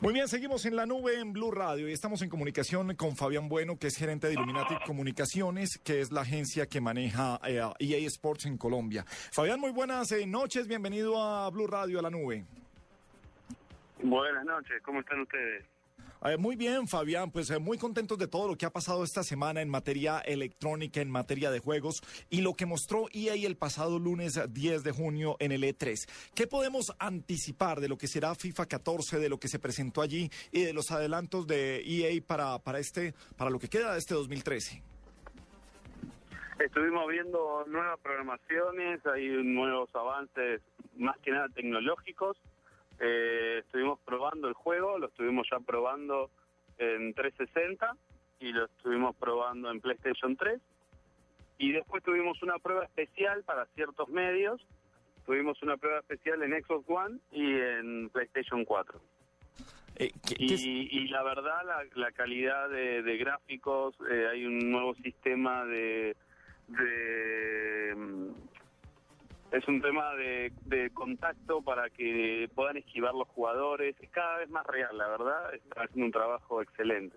Muy bien, seguimos en la nube en Blue Radio y estamos en comunicación con Fabián Bueno, que es gerente de Illuminati Comunicaciones, que es la agencia que maneja EA eh, Sports en Colombia. Fabián, muy buenas eh, noches, bienvenido a Blue Radio, a la nube. Buenas noches, ¿cómo están ustedes? Eh, muy bien, Fabián, pues eh, muy contentos de todo lo que ha pasado esta semana en materia electrónica, en materia de juegos y lo que mostró EA el pasado lunes 10 de junio en el E3. ¿Qué podemos anticipar de lo que será FIFA 14, de lo que se presentó allí y de los adelantos de EA para, para, este, para lo que queda de este 2013? Estuvimos viendo nuevas programaciones, hay nuevos avances más que nada tecnológicos eh, estuvimos probando el juego, lo estuvimos ya probando en 360 y lo estuvimos probando en PlayStation 3. Y después tuvimos una prueba especial para ciertos medios. Tuvimos una prueba especial en Xbox One y en PlayStation 4. Eh, y, la verdad, la, calidad de, gráficos, eh, hay un nuevo sistema de, de es un tema de, contacto para que puedan esquivar los jugadores. Es cada vez más real, la verdad. Está haciendo un trabajo excelente.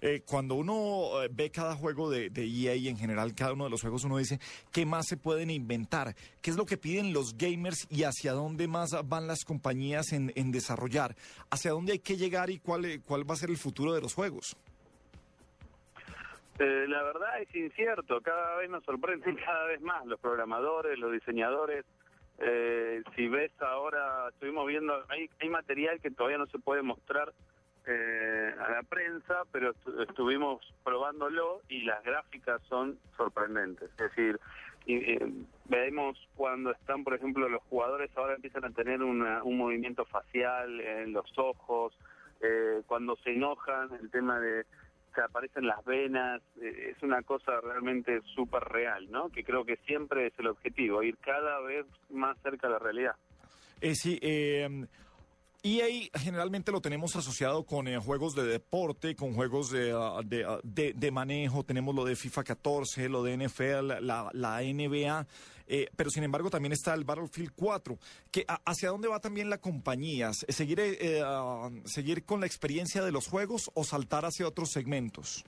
Eh, cuando uno eh, ve cada juego de, de, EA y en general cada uno de los juegos, uno dice, ¿qué más se pueden inventar? ¿Qué es lo que piden los gamers y hacia dónde más van las compañías en, en desarrollar? ¿Hacia dónde hay que llegar y cuál, eh, cuál va a ser el futuro de los juegos? Eh, la verdad es incierto, cada vez nos sorprenden cada vez más los programadores, los diseñadores. Eh, si ves ahora, estuvimos viendo, hay, hay material que todavía no se puede mostrar eh, a la prensa, pero estuvimos probándolo y las gráficas son sorprendentes. Es decir, y, vemos cuando están, por ejemplo, los jugadores ahora empiezan a tener un movimiento facial en los ojos, cuando se enojan, el tema de aparecen las venas, eh, es una cosa realmente súper real, ¿no? Que creo que siempre es el objetivo, ir cada vez más cerca de la realidad. Eh, sí, eh, EA generalmente lo tenemos asociado con eh, juegos de deporte, con juegos de, ah, ah, de, de, manejo, tenemos lo de FIFA 14, lo de NFL, la, la NBA, eh, pero sin embargo también está el Battlefield 4. Que, ¿Hacia dónde va también la compañía? ¿Seguir, eh, ah, ¿Seguir con la experiencia de los juegos o saltar hacia otros segmentos?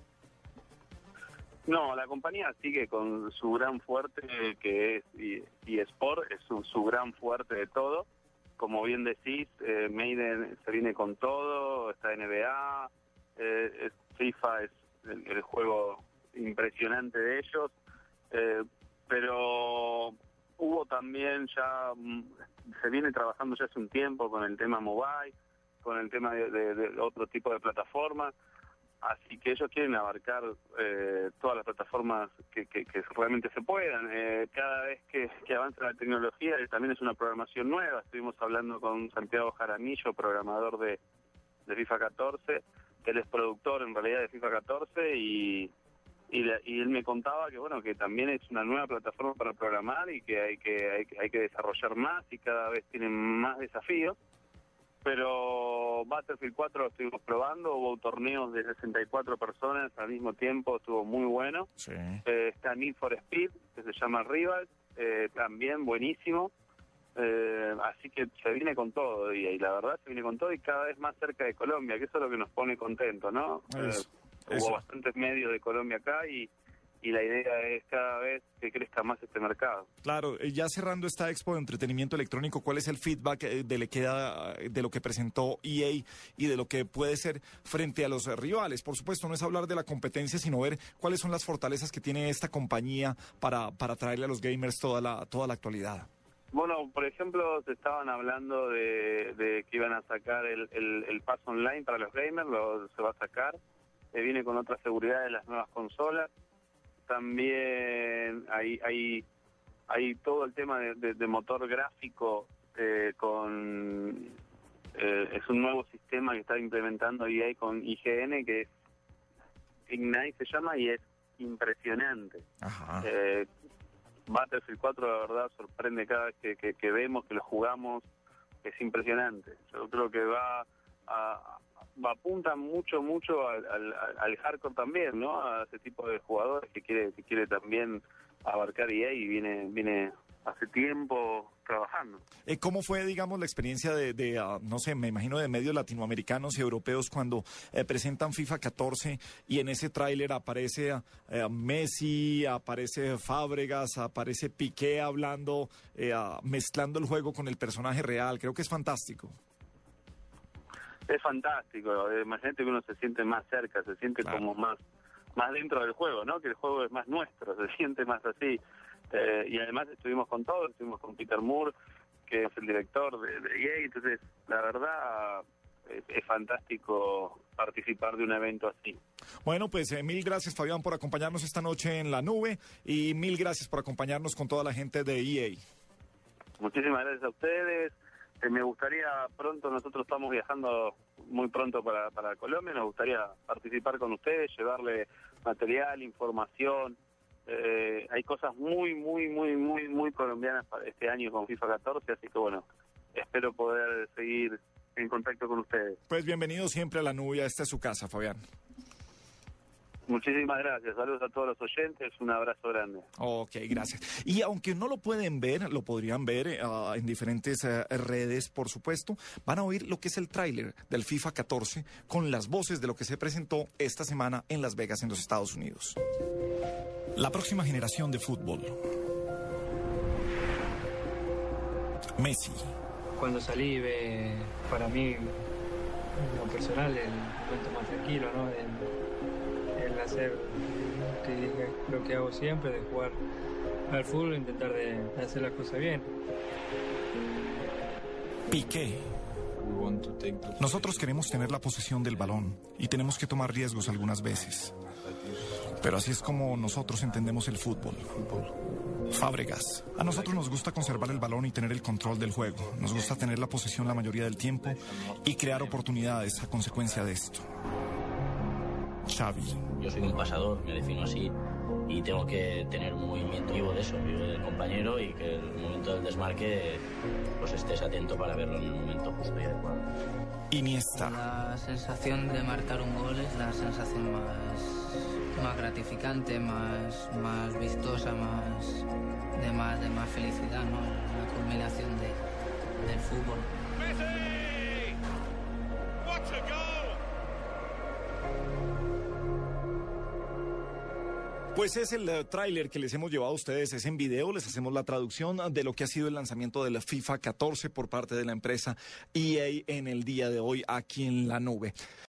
No, la compañía sigue con su gran fuerte que es eSport, es su, su gran fuerte de todo como bien decís, eh, Maiden se viene con todo, está NBA, eh, FIFA es el, juego impresionante de ellos, eh, pero hubo también ya, mm, se viene trabajando ya hace un tiempo con el tema mobile, con el tema de otro tipo de plataformas. Así que ellos quieren abarcar eh, todas las plataformas que, que, realmente se puedan. Eh, cada vez que, que, avanza la tecnología también es una programación nueva. Estuvimos hablando con Santiago Jaramillo, programador de, de FIFA 14, que él es productor en realidad de FIFA 14 y, y, y, él me contaba que bueno que también es una nueva plataforma para programar y que hay que hay, hay que desarrollar más y cada vez tienen más desafíos pero Battlefield 4 lo estuvimos probando, hubo torneos de 64 personas al mismo tiempo, estuvo muy bueno. Eh, está Need for Speed, que se llama Rival, eh, también buenísimo. Eh, así que se viene con todo, y, y, la verdad se viene con todo y cada vez más cerca de Colombia, que eso es lo que nos pone contentos, ¿no? Hubo bastantes medios de Colombia acá y y la idea es cada vez que crezca más este mercado. Claro, eh, ya cerrando esta expo de entretenimiento electrónico, ¿cuál es el feedback eh, de, le queda, de lo que presentó EA y de lo que puede ser frente a los rivales? Por supuesto, no es hablar de la competencia, sino ver cuáles son las fortalezas que tiene esta compañía para, para traerle a los gamers toda la, toda la actualidad. Bueno, por ejemplo, se estaban hablando de, que iban a sacar el, el, pass online para los gamers, lo, se va a sacar, eh, viene con otra seguridad de las nuevas consolas también hay, hay, hay todo el tema de, motor gráfico eh, con... Eh, es un nuevo sistema que está implementando EA con IGN, que es Ignite se llama, y es impresionante. Eh, Battlefield 4 la verdad sorprende cada vez que, que, vemos, que lo jugamos, es impresionante. Yo creo que va a, apunta mucho, mucho al, al, hardcore también, ¿no? A ese tipo de jugadores que quiere, que quiere también abarcar EA y viene, viene hace tiempo trabajando. Eh, ¿Cómo fue, digamos, la experiencia de, ah, no sé, me imagino de medios latinoamericanos y europeos cuando eh, presentan FIFA 14 y en ese tráiler aparece uh, Messi, aparece Fábregas, aparece Piqué hablando, mezclando el juego con el personaje real? Creo que es fantástico. Es fantástico, imagínate que uno se siente más cerca, se siente como más más dentro del juego, ¿no? Que el juego es más nuestro, se siente más así. Eh, y además estuvimos con todos, estuvimos con Peter Moore, que es el director de, EA, entonces la verdad es, fantástico participar de un evento así. Bueno, pues eh, mil gracias Fabián por acompañarnos esta noche en la nube y mil gracias por acompañarnos con toda la gente de EA. Muchísimas gracias a ustedes. Eh, me gustaría pronto, nosotros estamos viajando muy pronto para, para Colombia, nos gustaría participar con ustedes, llevarle material, información, eh, hay cosas muy, muy, muy, muy, muy colombianas para este año con FIFA 14, así que bueno, espero poder seguir en contacto con ustedes. Pues bienvenido siempre a la nubia, esta es su casa, Fabián. Muchísimas gracias. Saludos a todos los oyentes. Un abrazo grande. Ok, gracias. Y aunque no lo pueden ver, lo podrían ver eh, en diferentes eh, redes, por supuesto, van a oír lo que es el tráiler del FIFA 14 con las voces de lo que se presentó esta semana en Las Vegas, en los Estados Unidos. La próxima generación de fútbol. Messi. Cuando salí, para mí, lo personal, el momento más tranquilo, ¿no? El, hacer lo que hago siempre, de jugar al fútbol, intentar de, hacer las cosas bien. Piqué. Nosotros queremos tener la posesión del balón y tenemos que tomar riesgos algunas veces. Pero así es como nosotros entendemos el fútbol. Fábregas. A nosotros nos gusta conservar el balón y tener el control del juego. Nos gusta tener la posesión la mayoría del tiempo y crear oportunidades a consecuencia de esto. Xavi. Yo soy un pasador, me defino así, y tengo que tener un movimiento vivo de eso, vivo del compañero y que el momento del desmarque pues estés atento para verlo en el momento justo y adecuado. Iniesta. La sensación de marcar un gol es la sensación más más gratificante, más, más vistosa, más de más de más felicidad, ¿no? La culminación de, del fútbol. Pues es el uh, tráiler que les hemos llevado a ustedes, es en video, les hacemos la traducción de lo que ha sido el lanzamiento de la FIFA 14 por parte de la empresa EA en el día de hoy aquí en la nube.